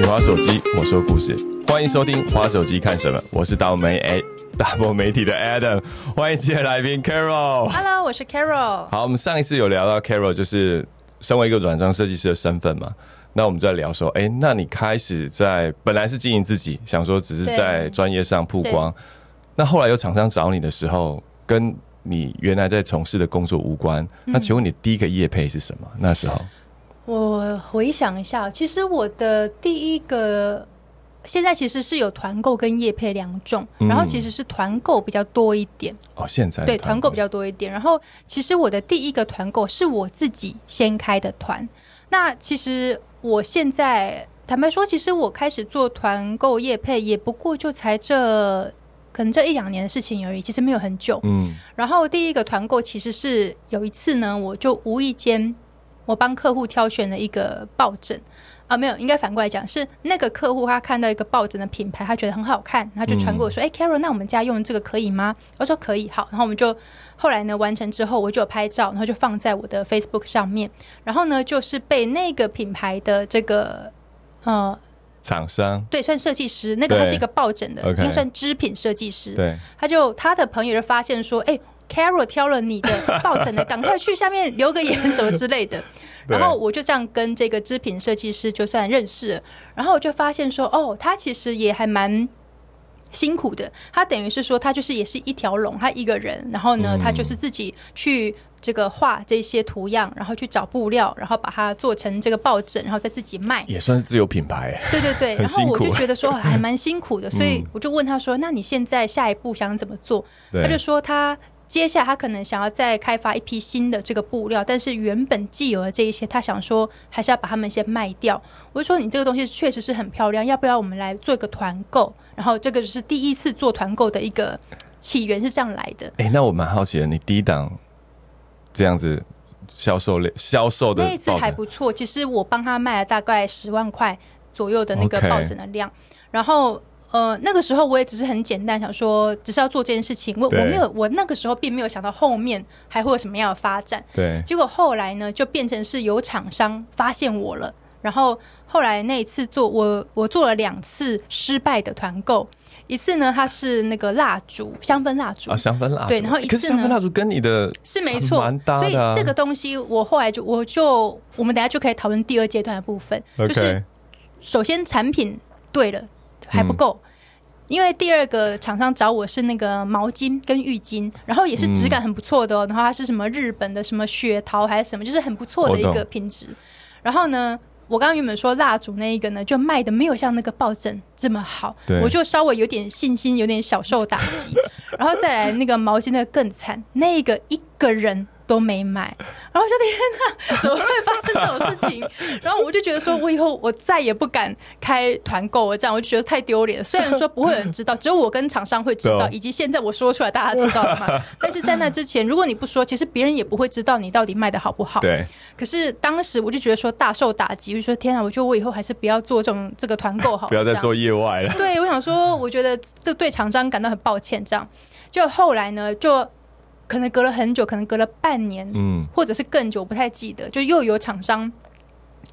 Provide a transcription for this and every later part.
你滑手机，我说故事，欢迎收听《滑手机看什么》，我是大媒哎大波媒体的 Adam，欢迎今天来宾 Carol。Hello，我是 Carol。好，我们上一次有聊到 Carol，就是身为一个软装设计师的身份嘛。那我们在聊说，哎、那你开始在本来是经营自己，想说只是在对专业上曝光，那后来有厂商找你的时候，跟你原来在从事的工作无关。那请问你第一个业配是什么？那时候我回想一下，其实我的第一个，现在其实是有团购跟业配两种，嗯。然后其实是团购比较多一点，哦，现在对，团购。比较多一点。然后其实我的第一个团购是我自己先开的团，那其实我现在坦白说，其实我开始做团购业配，也不过就才这可能这一两年的事情而已，其实没有很久。嗯。然后第一个团购其实是有一次呢，我就无意间我帮客户挑选了一个抱枕啊，没有，应该反过来讲，是那个客户他看到一个抱枕的品牌，他觉得很好看，他就传给我说：“哎、c a r o l 那我们家用这个可以吗？”我说：“可以，好。”然后我们就后来呢完成之后，我就有拍照，然后就放在我的 Facebook 上面，然后呢就是被那个品牌的这个呃。厂商对，算设计师，那个他是一个抱枕的，应该算织品设计师。对他就他的朋友就发现说，哎、a r o l 挑了你的抱枕的，赶快去下面留个言什么之类的。然后我就这样跟这个织品设计师就算认识了，然后我就发现说，哦，他其实也还蛮。辛苦的，他等于是说，他就是也是一条龙，他一个人，然后呢，嗯他就是自己去这个画这些图样，然后去找布料，然后把它做成这个抱枕，然后再自己卖。也算是自有品牌。对对对，然后我就觉得说 还蛮辛苦的，所以嗯我就问他说：“那你现在下一步想怎么做？”他就说他接下来他可能想要再开发一批新的这个布料，但是原本既有的这一些，他想说还是要把它们先卖掉。我就说你这个东西确实是很漂亮，要不要我们来做一个团购？然后这个就是第一次做团购的一个起源是这样来的。哎、那我蛮好奇的，你第一档这样子销售量销售的那一次还不错，其实我帮他卖了大概十万块左右的那个抱枕的量然后。呃，那个时候我也只是很简单想说，只是要做这件事情。我我没有，我那个时候并没有想到后面还会有什么样的发展。对。结果后来呢，就变成是有厂商发现我了，然后后来那一次做我我做了两次失败的团购，一次呢它是那个蜡烛香氛蜡烛，啊，香氛蜡烛，对然后一次呢香氛蜡烛跟你的是没错，蛮搭所以这个东西我后来就我就我们等下就可以讨论第二阶段的部分，就是首先产品对了还不够。因为第二个厂商找我是那个毛巾跟浴巾，然后也是质感很不错的哦，然后它是什么日本的什么雪桃还是什么，就是很不错的一个品质。然后呢，我刚刚原本说蜡烛那一个呢，就卖的没有像那个抱枕这么好，我就稍微有点信心，有点小受打击。然后再来那个毛巾那个更惨，那个一个人都没买。然后我说 天哪，怎么会发生这种事情？然后我就觉得说，我以后我再也不敢开团购了，这样我就觉得太丢脸了。虽然说不会有人知道，只有我跟厂商会知道，以及现在我说出来大家知道了嘛。但是在那之前，如果你不说，其实别人也不会知道你到底卖的好不好。对可是当时我就觉得说大受打击，我就说天啊，我觉得我以后还是不要做这种这个团购好了，不要再做业外了。对，我想说，我觉得这对厂商感到很抱歉。这样，就后来呢，就可能隔了很久，可能隔了半年，嗯，或者是更久，我不太记得，就又有厂商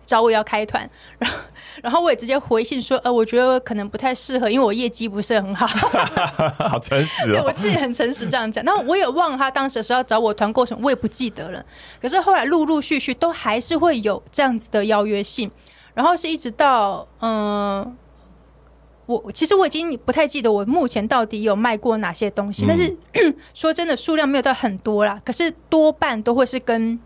找我要开团，然后 然后我也直接回信说，呃，我觉得可能不太适合，因为我业绩不是很好。好诚实对我哦。自己很诚实这样讲，那我也忘了他当时是要找我团购什么，我也不记得了。可是后来陆陆续续都还是会有这样子的邀约信，然后是一直到嗯、我其实我已经不太记得我目前到底有卖过哪些东西，嗯但是 说真的数量没有到很多啦，可是多半都会是跟。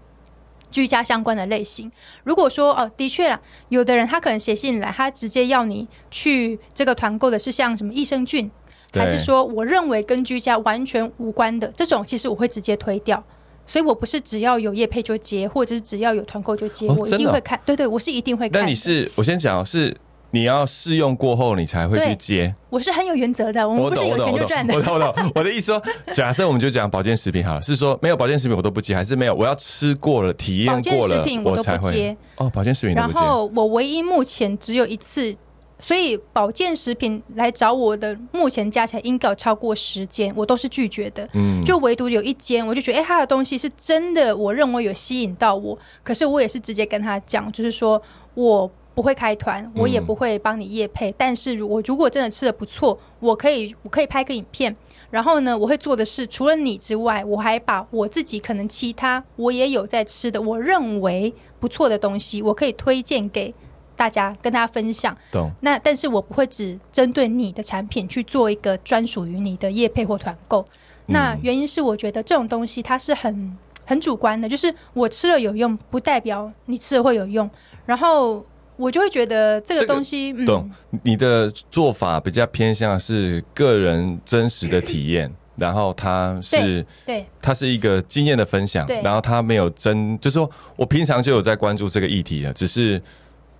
居家相关的类型，如果说哦，的确啦，有的人他可能写信来，他直接要你去这个团购的是像什么益生菌，还是说我认为跟居家完全无关的这种，其实我会直接推掉。所以我不是只要有业配就接，或者是只要有团购就接，我一定会看。对对，我是一定会看的。那你是我先讲哦是你要试用过后你才会去接。我是很有原则的，我们不是有钱就赚的我。懂我懂。我的意思说，假设我们就讲保健食品好了，是说没有保健食品我都不接，还是没有我要吃过了、体验过了我才会接。哦，保健食品。然后我唯一目前只有一次，所以保健食品来找我的，目前加起来应该有超过十间，我都是拒绝的。嗯就唯独有一间，我就觉得，哎、他的东西是真的，我认为有吸引到我。可是我也是直接跟他讲，就是说我不会开团，我也不会帮你夜配。但是我如果真的吃的不错，我可以我可以拍个影片。然后呢，我会做的是，除了你之外，我还把我自己可能其他我也有在吃的，我认为不错的东西，我可以推荐给大家，跟大家分享。懂。那但是我不会只针对你的产品去做一个专属于你的夜配或团购。那原因是我觉得这种东西它是很很主观的，就是我吃了有用，不代表你吃了会有用。然后。我就会觉得这个东西，懂你的做法比较偏向是个人真实的体验，然后它是对，它是一个经验的分享，然后它没有真，就是说我平常就有在关注这个议题了，只是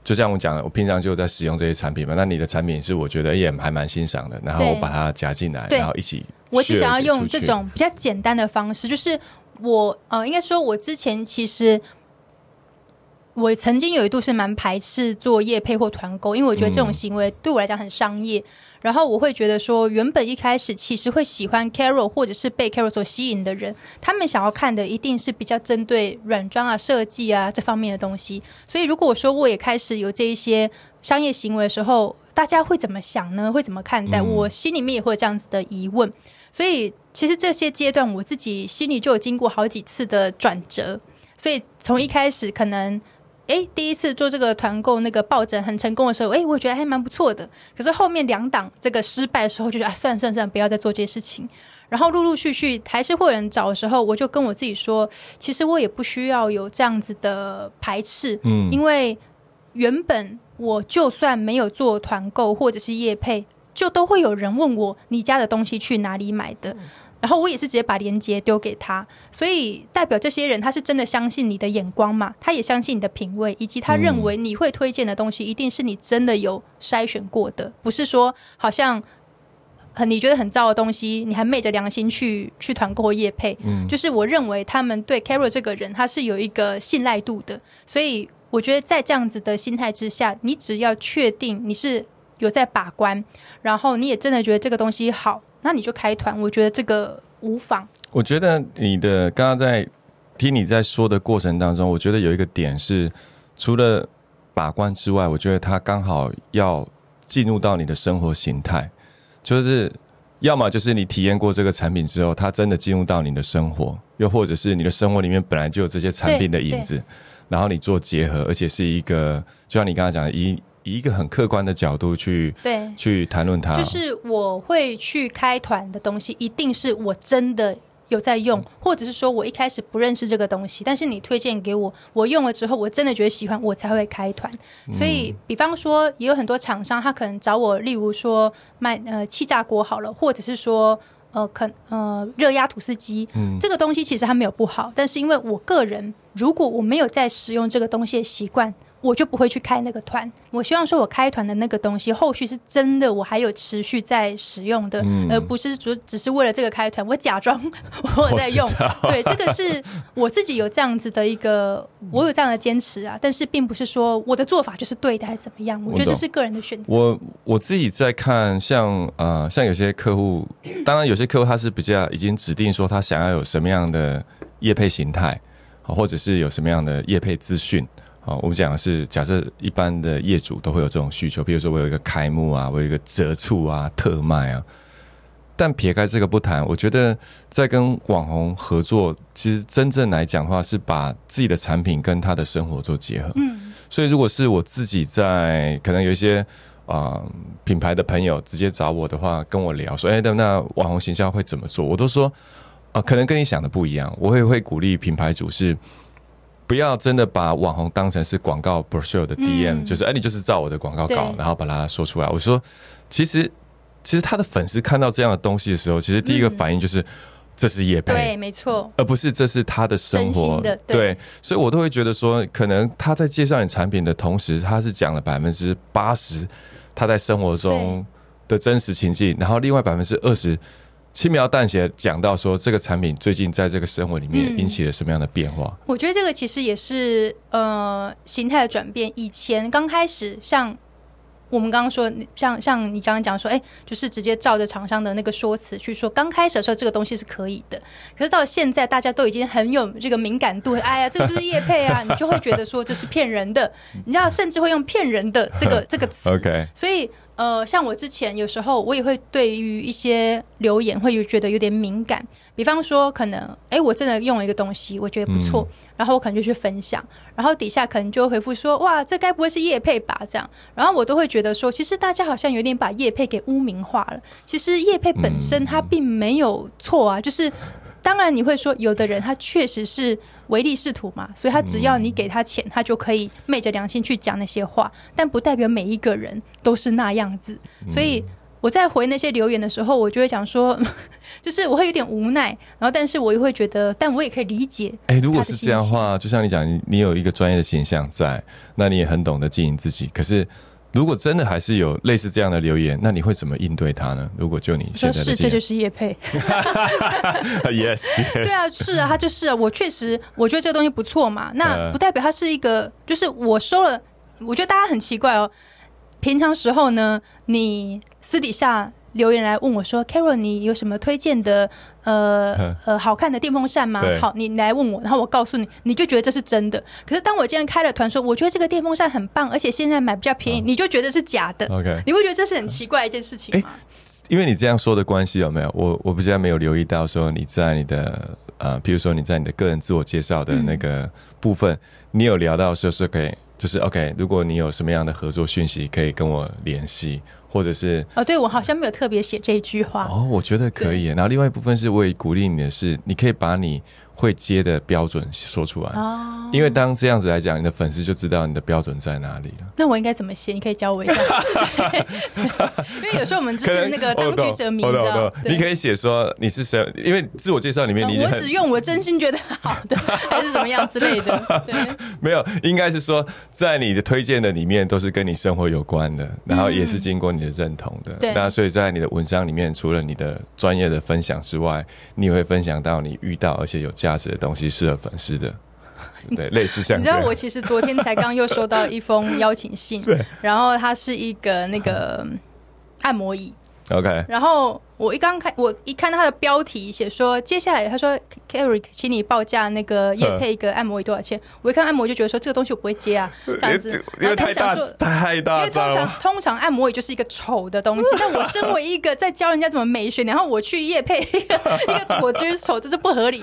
就像我讲的，我平常就有在使用这些产品嘛。那你的产品是我觉得也还蛮欣赏的，然后我把它加进来，然后一起，我只想要用这种比较简单的方式，就是我呃，应该说我之前其实。我曾经有一度是蛮排斥做业配或团购，因为我觉得这种行为对我来讲很商业。然后我会觉得说，原本一开始其实会喜欢 Carol 或者是被 Carol 所吸引的人，他们想要看的一定是比较针对软装啊、设计啊这方面的东西。所以如果说我也开始有这一些商业行为的时候，大家会怎么想呢？会怎么看待？我心里面也会有这样子的疑问。所以其实这些阶段我自己心里就有经过好几次的转折。所以从一开始可能。哎，第一次做这个团购那个抱枕很成功的时候，哎，我觉得还蛮不错的。可是后面两档这个失败的时候，就觉得啊，算了算了算了，不要再做这些事情。然后陆陆续续还是会有人找的时候，我就跟我自己说，其实我也不需要有这样子的排斥，嗯，因为原本我就算没有做团购或者是业配，就都会有人问我你家的东西去哪里买的。然后我也是直接把链接丢给他，所以代表这些人他是真的相信你的眼光嘛？他也相信你的品味，以及他认为你会推荐的东西一定是你真的有筛选过的，不是说好像很你觉得很糟的东西，你还昧着良心去去团购或业配。嗯，就是我认为他们对 Carol 这个人他是有一个信赖度的，所以我觉得在这样子的心态之下，你只要确定你是有在把关，然后你也真的觉得这个东西好。那你就开团，我觉得这个无妨。我觉得你的刚刚在听你在说的过程当中，我觉得有一个点是，除了把关之外，我觉得它刚好要进入到你的生活形态，就是要么就是你体验过这个产品之后，它真的进入到你的生活，又或者是你的生活里面本来就有这些产品的影子，然后你做结合，而且是一个就像你刚刚讲的一。以一个很客观的角度去对。去谈论它，就是我会去开团的东西，一定是我真的有在用，或者是说我一开始不认识这个东西，但是你推荐给我，我用了之后，我真的觉得喜欢，我才会开团。所以，比方说，也有很多厂商，他可能找我，例如说卖呃气炸锅好了，或者是说呃可呃热压吐司机，嗯，这个东西其实它没有不好，但是因为我个人如果我没有在使用这个东西的习惯。我就不会去开那个团。我希望说，我开团的那个东西，后续是真的，我还有持续在使用的，而不是只只是为了这个开团，我假装 我在用。对，这个是我自己有这样子的一个，我有这样的坚持啊。但是，并不是说我的做法就是对的，还是怎么样？我觉得这是个人的选择。我我自己在看，像呃，像有些客户，当然有些客户他是比较已经指定说他想要有什么样的业配形态，或者是有什么样的业配资讯。哦，我们讲的是假设一般的业主都会有这种需求，比如说我有一个开幕啊，我有一个折促啊、特卖啊。但撇开这个不谈，我觉得在跟网红合作，其实真正来讲的话，是把自己的产品跟他的生活做结合。嗯，所以如果是我自己在，可能有一些啊品牌的朋友直接找我的话，跟我聊说，哎，那那网红形象会怎么做？我都说啊，可能跟你想的不一样。我会会鼓励品牌主是。不要真的把网红当成是广告 brochure 的 DM，就是哎，你就是照我的广告稿，然后把它说出来。我说，其实其实他的粉丝看到这样的东西的时候，其实第一个反应就是这是叶配，对，没错，而不是这是他的生活。对，所以我都会觉得说，可能他在介绍你产品的同时，他是讲了百分之八十他在生活中的真实情境，然后另外百分之二十。轻描淡写讲到说，这个产品最近在这个生活里面引起了什么样的变化？我觉得这个其实也是呃形态的转变。以前刚开始像我们刚刚说，像像你刚刚讲说，哎，就是直接照着厂商的那个说辞去说，刚开始的时候这个东西是可以的，可是到现在大家都已经很有这个敏感度，哎呀，这个就是叶配啊，你就会觉得说这是骗人的，你知道，甚至会用骗人的这个这个词。OK，所以呃，像我之前有时候我也会对于一些留言会觉得有点敏感。比方说，可能哎，我真的用了一个东西，我觉得不错，然后我可能就去分享，然后底下可能就会回复说，哇，这该不会是叶配吧？这样，然后我都会觉得说，其实大家好像有点把叶配给污名化了。其实叶配本身它并没有错啊，就是当然你会说，有的人他确实是唯利是图嘛，所以他只要你给他钱，他就可以昧着良心去讲那些话，但不代表每一个人都是那样子，所以。我在回那些留言的时候，我就会讲说，就是我会有点无奈，然后但是我也会觉得，但我也可以理解。哎，如果是这样的话，就像你讲，你你有一个专业的形象在，那你也很懂得经营自己。可是，如果真的还是有类似这样的留言，那你会怎么应对他呢？如果就你现在是，这就是叶佩。Yes，对啊，是啊，他就是啊。我确实，我觉得这个东西不错嘛。那不代表他是一个，就是我收了，我觉得大家很奇怪哦。平常时候呢，你私底下留言来问我说：“Carol，你有什么推荐的呃呃好看的电风扇吗？”好，你来问我，然后我告诉你，你就觉得这是真的。可是当我今天开了团说，我觉得这个电风扇很棒，而且现在买比较便宜，你就觉得是假的。OK，你会觉得这是很奇怪一件事情吗？因为你这样说的关系有没有？我我比较没有留意到说你在你的呃，比如说你在你的个人自我介绍的那个部分，你有聊到说是可以。就是 OK，如果你有什么样的合作讯息，可以跟我联系，或者是哦，对我好像没有特别写这句话哦，我觉得可以。然后另外一部分是，我也鼓励你的是，你可以把你。会接的标准说出来哦，因为当这样子来讲，你的粉丝就知道你的标准在哪里了。那我应该怎么写？你可以教我一下。因为有时候我们就是那个当局者迷，知道你可以写说你是谁，因为自我介绍里面你我只用我真心觉得好的，还是怎么样之类的。对没有，应该是说在你的推荐的里面都是跟你生活有关的，然后也是经过你的认同的。对那所以在你的文章里面，除了你的专业的分享之外，你也会分享到你遇到而且有价。价值的东西适合粉丝的，对，类似像你知道，我其实昨天才刚又收到一封邀请信，对然后它是一个那个按摩椅，OK，然后。我一刚开，我一看到他的标题写说，接下来他说，Carrie，请你报价那个夜配一个按摩椅多少钱？我一看按摩就觉得说这个东西我不会接啊，这样子，因为太大太大，因为通常通常按摩椅就是一个丑的东西，但我身为一个在教人家怎么美学，然后我去夜配一个一个我觉得丑，这是不合理。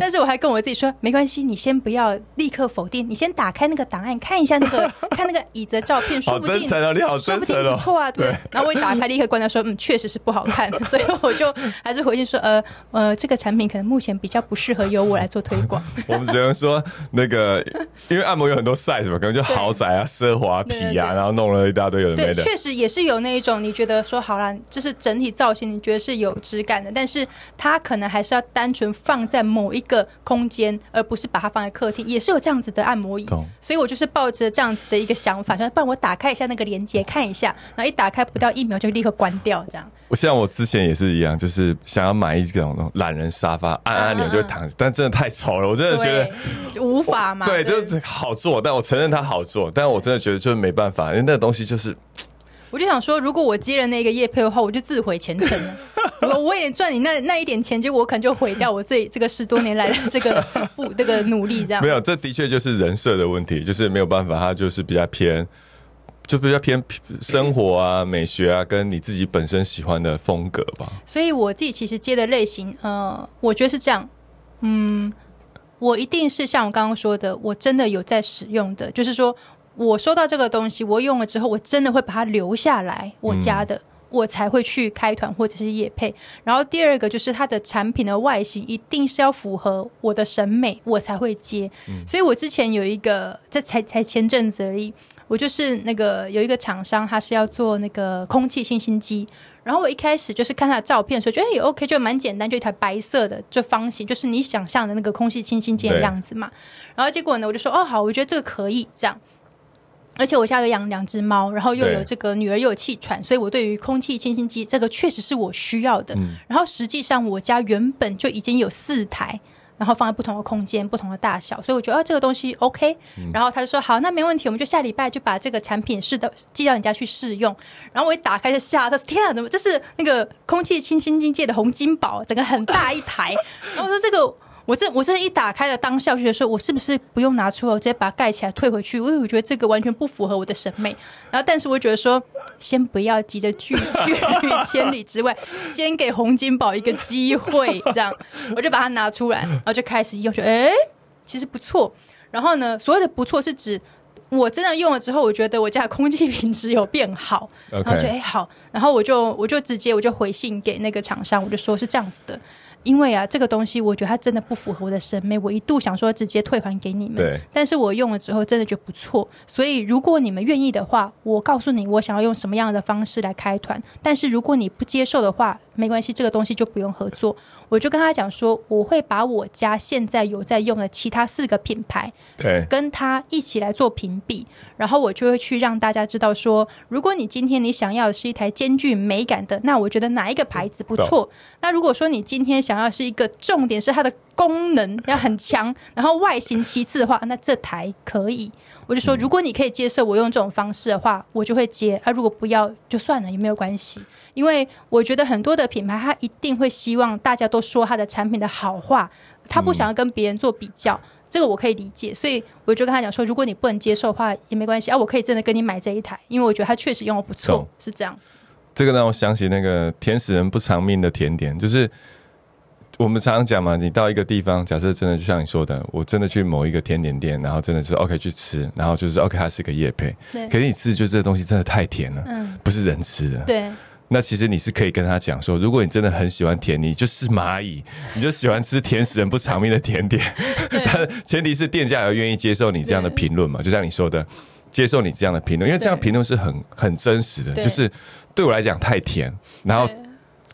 但是我还跟我自己说，没关系，你先不要立刻否定，你先打开那个档案看一下那个 看那个椅子的照片，说不定你好真诚不错啊，对。然后我一打开立刻关掉，说嗯，确实是不好看。所以我就还是回去说，呃呃，这个产品可能目前比较不适合由我来做推广。我们只能说，那个因为按摩有很多 size 嘛，可能就豪宅啊、奢华皮啊，然后弄了一大堆有的没的。确实也是有那一种，你觉得说好了，就是整体造型你觉得是有质感的，但是它可能还是要单纯放在某一个空间，而不是把它放在客厅。也是有这样子的按摩椅，所以我就是抱着这样子的一个想法，说，不然我打开一下那个链接看一下，然后一打开不到一秒就立刻关掉，这样。我像我之前也是一样，就是想要买一种懒人沙发，按按钮就躺，但真的太丑了，我真的觉得无法嘛。对，就是好做，但我承认它好做，但我真的觉得就是没办法，因为那个东西就是。我就想说，如果我接了那个叶配的话，我就自毁前程了。我我也赚你那那一点钱，结果我可能就毁掉我这 这个十多年来的这个付这个努力，这样。没有，这的确就是人设的问题，就是没有办法，它就是比较偏。就比较偏生活啊、美学啊，跟你自己本身喜欢的风格吧。所以我自己其实接的类型，呃，我觉得是这样。嗯，我一定是像我刚刚说的，我真的有在使用的，就是说我收到这个东西，我用了之后，我真的会把它留下来我家的，我才会去开团或者是夜配。然后第二个就是它的产品的外形一定是要符合我的审美，我才会接。所以我之前有一个，这才才前阵子而已。我就是那个有一个厂商，他是要做那个空气清新机，然后我一开始就是看他的照片，说觉得也 OK，就蛮简单，就一台白色的，就方形，就是你想象的那个空气清新机的样子嘛。然后结果呢，我就说哦好，我觉得这个可以这样。而且我家有养两只猫，然后又有这个女儿又有气喘，所以我对于空气清新机这个确实是我需要的。然后实际上我家原本就已经有四台。然后放在不同的空间、不同的大小，所以我觉得哦这个东西 OK。然后他就说好，那没问题，我们就下礼拜就把这个产品试的寄到你家去试用。然后我一打开就吓，他说天啊，怎么这是那个空气清新境界的洪金宝，整个很大一台。然后我说这个。我这我这一打开的当下，就觉得说我是不是不用拿出来，我直接把它盖起来退回去？因为我觉得这个完全不符合我的审美。然后，但是我觉得说，先不要急着拒拒于千里之外，先给洪金宝一个机会，这样我就把它拿出来，然后就开始用，说哎，其实不错。然后呢，所谓的不错是指我真的用了之后，我觉得我家的空气品质有变好，然后觉得哎好，然后我就我就直接我就回信给那个厂商，我就说是这样子的。因为啊，这个东西我觉得它真的不符合我的审美，我一度想说直接退还给你们。对。但是我用了之后，真的觉得不错。所以如果你们愿意的话，我告诉你我想要用什么样的方式来开团。但是如果你不接受的话，没关系，这个东西就不用合作。我就跟他讲说，我会把我家现在有在用的其他四个品牌，对，跟他一起来做评比，然后我就会去让大家知道说，如果你今天你想要的是一台兼具美感的，那我觉得哪一个牌子不错。那如果说你今天想要是一个重点是它的功能要很强，然后外形其次的话，那这台可以。我就说，如果你可以接受我用这种方式的话，我就会接；啊，如果不要就算了，也没有关系。因为我觉得很多的品牌，它一定会希望大家都说它的产品的好话，他不想要跟别人做比较，这个我可以理解。所以我就跟他讲说，如果你不能接受的话，也没关系啊，我可以真的跟你买这一台，因为我觉得它确实用的不错，是这样。这个让我想起那个甜食人不偿命的甜点，就是。我们常常讲嘛，你到一个地方，假设真的就像你说的，我真的去某一个甜点店，然后真的是 OK 去吃，然后就是 OK 它是个夜配，对。可是你吃就这个东西真的太甜了，嗯，不是人吃的，对。那其实你是可以跟他讲说，如果你真的很喜欢甜，你就是蚂蚁，你就喜欢吃甜食人不偿命的甜点，但前提是店家要愿意接受你这样的评论嘛，就像你说的，接受你这样的评论，因为这样评论是很很真实的，就是对我来讲太甜，然后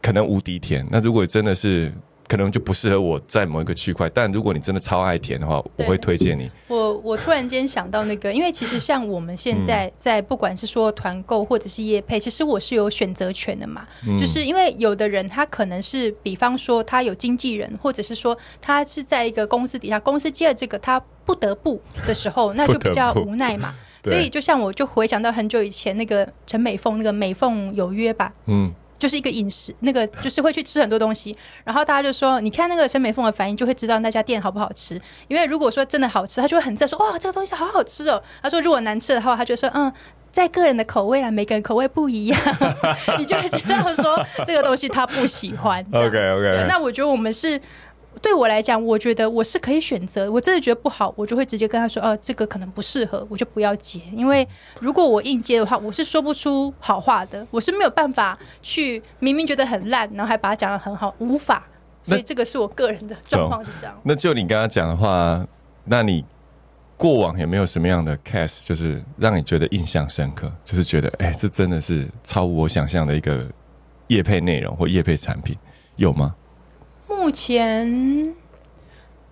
可能无敌甜，那如果真的是。可能就不适合我在某一个区块，但如果你真的超爱甜的话，我会推荐你。我我突然间想到那个，因为其实像我们现在在不管是说团购或者是业配，其实我是有选择权的嘛。就是因为有的人他可能是，比方说他有经纪人，或者是说他是在一个公司底下，公司接了这个他不得不的时候，那就比较无奈嘛。所以就像我就回想到很久以前那个陈美凤那个美凤有约吧，嗯。就是一个饮食，那个就是会去吃很多东西，然后大家就说，你看那个陈美凤的反应，就会知道那家店好不好吃。因为如果说真的好吃，他就会很赞说，哇，这个东西好好吃哦。他说如果难吃的话，他就说，嗯，在个人的口味啊，每个人口味不一样，你就会知道说这个东西他不喜欢。OK OK，那我觉得我们是。对我来讲，我觉得我是可以选择。我真的觉得不好，我就会直接跟他说：“哦，这个可能不适合，我就不要接。”因为如果我硬接的话，我是说不出好话的，我是没有办法去明明觉得很烂，然后还把它讲的很好，无法。所以这个是我个人的状况是这样。那就你刚刚讲的话，那你过往有没有什么样的 case，就是让你觉得印象深刻？就是觉得哎，这真的是超乎我想象的一个叶配内容或叶配产品，有吗？目前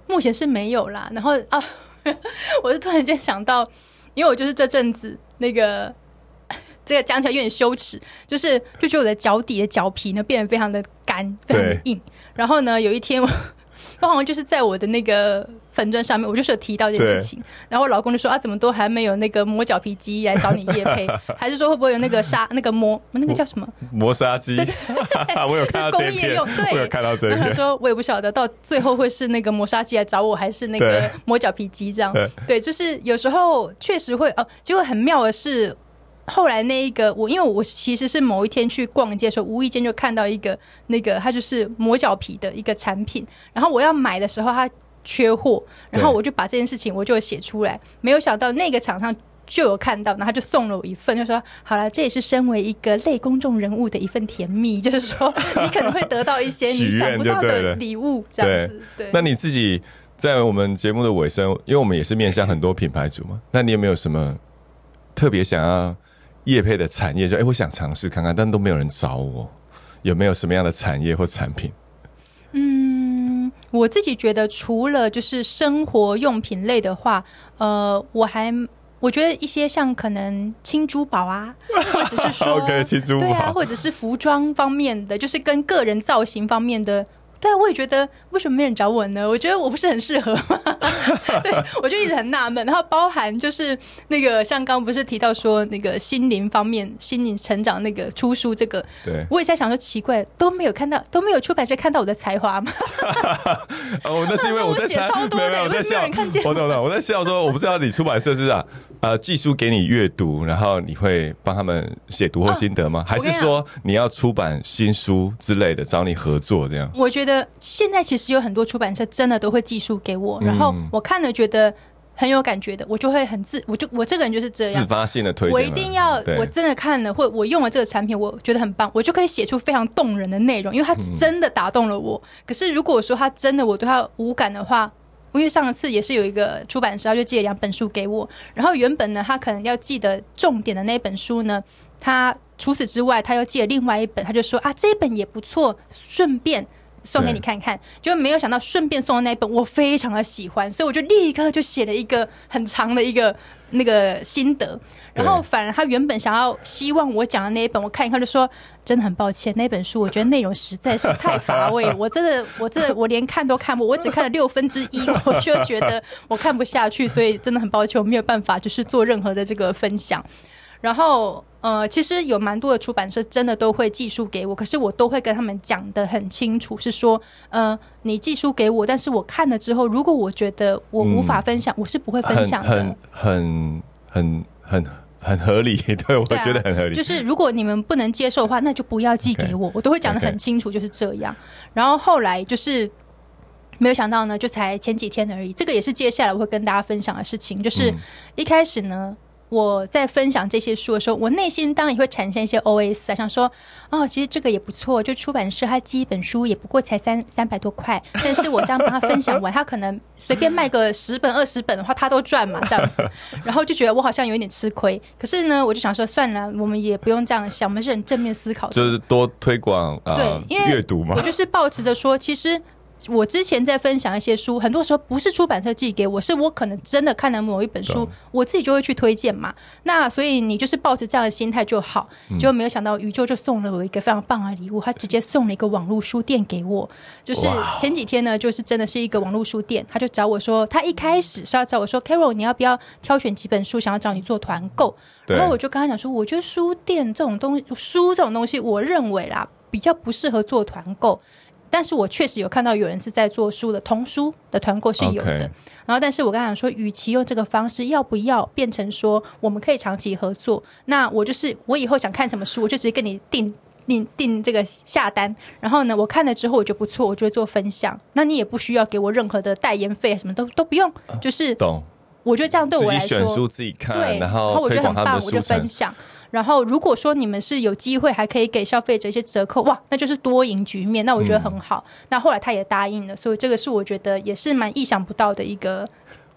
目前是没有啦，然后啊，我是突然间想到，因为我就是这阵子那个这个讲起来有点羞耻，就是就觉得我的脚底的脚皮呢变得非常的干，非常的硬，然后呢有一天我。我好像就是在我的那个粉钻上面，我就是有提到这件事情，然后我老公就说啊，怎么都还没有那个磨脚皮机来找你叶配，还是说会不会有那个砂那个磨那个叫什么磨砂机？我有看到这用，对，我有看到这片。他说我也不晓得到最后会是那个磨砂机来找我，还是那个 磨脚皮机这样？对，就是有时候确实会哦，结果很妙的是。后来那一个我，因为我其实是某一天去逛街的时候，无意间就看到一个那个，它就是磨脚皮的一个产品。然后我要买的时候，它缺货，然后我就把这件事情我就写出来。没有想到那个厂商就有看到，然后他就送了我一份，就说：“好了，这也是身为一个类公众人物的一份甜蜜，就是说你可能会得到一些你 想不到的礼物。”这样子。对。那你自己在我们节目的尾声，因为我们也是面向很多品牌主嘛，那你有没有什么特别想要？业配的产业就哎，我想尝试看看，但都没有人找我。有没有什么样的产业或产品？嗯，我自己觉得，除了就是生活用品类的话，呃，我还我觉得一些像可能轻珠宝啊，或者是说，OK，轻珠宝，对啊，或者是服装方面的，就是跟个人造型方面的。对啊，我也觉得为什么没人找我呢？我觉得我不是很适合吗？对，我就一直很纳闷。然后包含就是那个像刚不是提到说那个心灵方面、心灵成长那个出书这个，对，我也在想说奇怪，都没有看到，都没有出版社看到我的才华吗？哦，那是因为我在写超多的，我在笑，我懂了，我在笑说，我不知道你出版社是啊，呃，寄书给你阅读，然后你会帮他们写读后心得吗？还是说你要出版新书之类的，找你合作这样？我觉得现在其实有很多出版社真的都会寄书给我，然后我看了觉得。很有感觉的，我就会很自，我就我这个人就是这样，自发性的推荐。我一定要，我真的看了或我用了这个产品，我觉得很棒，我就可以写出非常动人的内容，因为它真的打动了我。可是如果说它真的我对他无感的话，因为上次也是有一个出版社，他就寄了两本书给我，然后原本呢，他可能要记得重点的那本书呢，他除此之外，他又寄了另外一本，他就说啊，这一本也不错，顺便。送给你看看，就没有想到顺便送的那一本我非常的喜欢，所以我就立刻就写了一个很长的一个那个心得。然后反而他原本想要希望我讲的那一本，我看一看就说真的很抱歉，那本书我觉得内容实在是太乏味，我真的我真的我连看都看不，我只看了六分之一，我就觉得我看不下去，所以真的很抱歉，我没有办法就是做任何的这个分享。然后，呃，其实有蛮多的出版社真的都会寄书给我，可是我都会跟他们讲的很清楚，是说，呃，你寄书给我，但是我看了之后，如果我觉得我无法分享，我是不会分享的。很很很很很合理，对我觉得很合理。就是如果你们不能接受的话，那就不要寄给我，我都会讲的很清楚，就是这样。然后后来就是没有想到呢，就才前几天而已，这个也是接下来我会跟大家分享的事情，就是一开始呢。我在分享这些书的时候，我内心当然也会产生一些 OS 啊，想说，哦，其实这个也不错，就出版社他寄一本书也不过才三三百多块，但是我这样帮他分享完，他可能随便卖个十本二十本的话，他都赚嘛，这样子，然后就觉得我好像有一点吃亏。可是呢，我就想说，算了，我们也不用这样想，我们是很正面思考，就是多推广啊，对，因为阅读嘛，我就是抱持着说，其实。我之前在分享一些书，很多时候不是出版社寄给我，是我可能真的看了某一本书，我自己就会去推荐嘛。那所以你就是抱着这样的心态就好，就没有想到宇宙就送了我一个非常棒的礼物，他直接送了一个网络书店给我。就是前几天呢，就是真的是一个网络书店，他就找我说，他一开始是要找我说，Carol，你要不要挑选几本书，想要找你做团购？然后我就跟他讲说，我觉得书店这种东西，书这种东西，我认为啦，比较不适合做团购。但是我确实有看到有人是在做书的童书的团购是有的，然后但是我刚才说，与其用这个方式，要不要变成说我们可以长期合作？那我就是我以后想看什么书，我就直接跟你订订订这个下单，然后呢，我看了之后我觉得不错，我就会做分享。那你也不需要给我任何的代言费，什么都都不用，就是懂。我觉得这样对我来说，选书自己看，对，然后我觉得很棒，我就分享。然后，如果说你们是有机会还可以给消费者一些折扣，哇，那就是多赢局面，那我觉得很好。那后来他也答应了，所以这个是我觉得也是蛮意想不到的一个，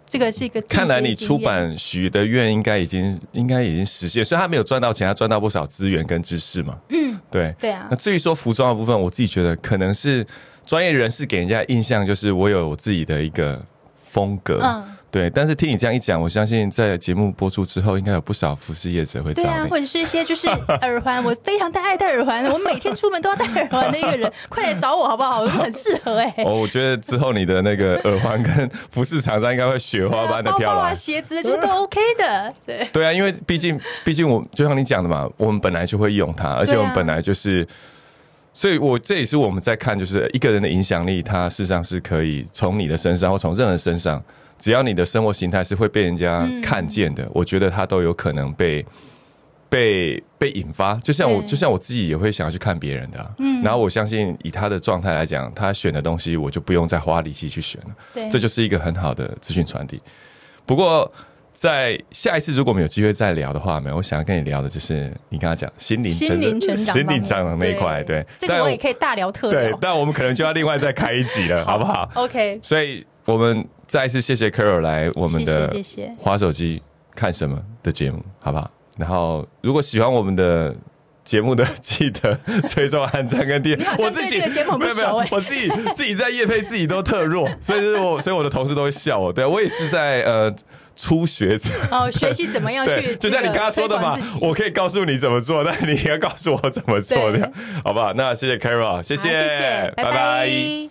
这个是一个。看来你出版许的愿应该已经应该已经实现，虽然他没有赚到钱，他赚到不少资源跟知识嘛。嗯，对对啊。那至于说服装的部分，我自己觉得可能是专业人士给人家印象就是我有我自己的一个风格。嗯。对，但是听你这样一讲，我相信在节目播出之后，应该有不少服饰业者会找你。对啊，或者是一些就是 耳环，我非常戴爱戴耳环，我每天出门都要戴耳环的一个人，快来找我好不好？我很适合哎。哦，我觉得之后你的那个耳环跟服饰厂商应该会雪花般的 漂亮。鞋子其实都 OK 的，对。对啊，因为毕竟毕竟我就像你讲的嘛，我们本来就会用它，而且我们本来就是，所以我这也是我们在看，就是一个人的影响力，它事实上是可以从你的身上或从任何人身上。只要你的生活形态是会被人家看见的，我觉得他都有可能被被被引发。就像我，就像我自己也会想要去看别人的。嗯，然后我相信以他的状态来讲，他选的东西我就不用再花力气去选了。对，这就是一个很好的资讯传递。不过在下一次如果我们有机会再聊的话，没有，我想要跟你聊的就是你刚刚讲心灵心灵成长、心灵成长那一块。对，这个我也可以大聊特聊。对，但我们可能就要另外再开一集了，好不好？OK。所以我们。再一次谢谢 Carol 来我们的花手机看什么的节目，好不好？然后如果喜欢我们的节目的，记得追踪、按赞跟订。我自己没有没有，我自己自己在夜配自己都特弱，所以我所以我的同事都会笑我。对我也是在呃初学者哦，学习怎么样去，就像你刚刚说的嘛，我可以告诉你怎么做，但你要告诉我怎么做的，好不好？那谢谢 Carol，谢谢，谢谢，拜拜。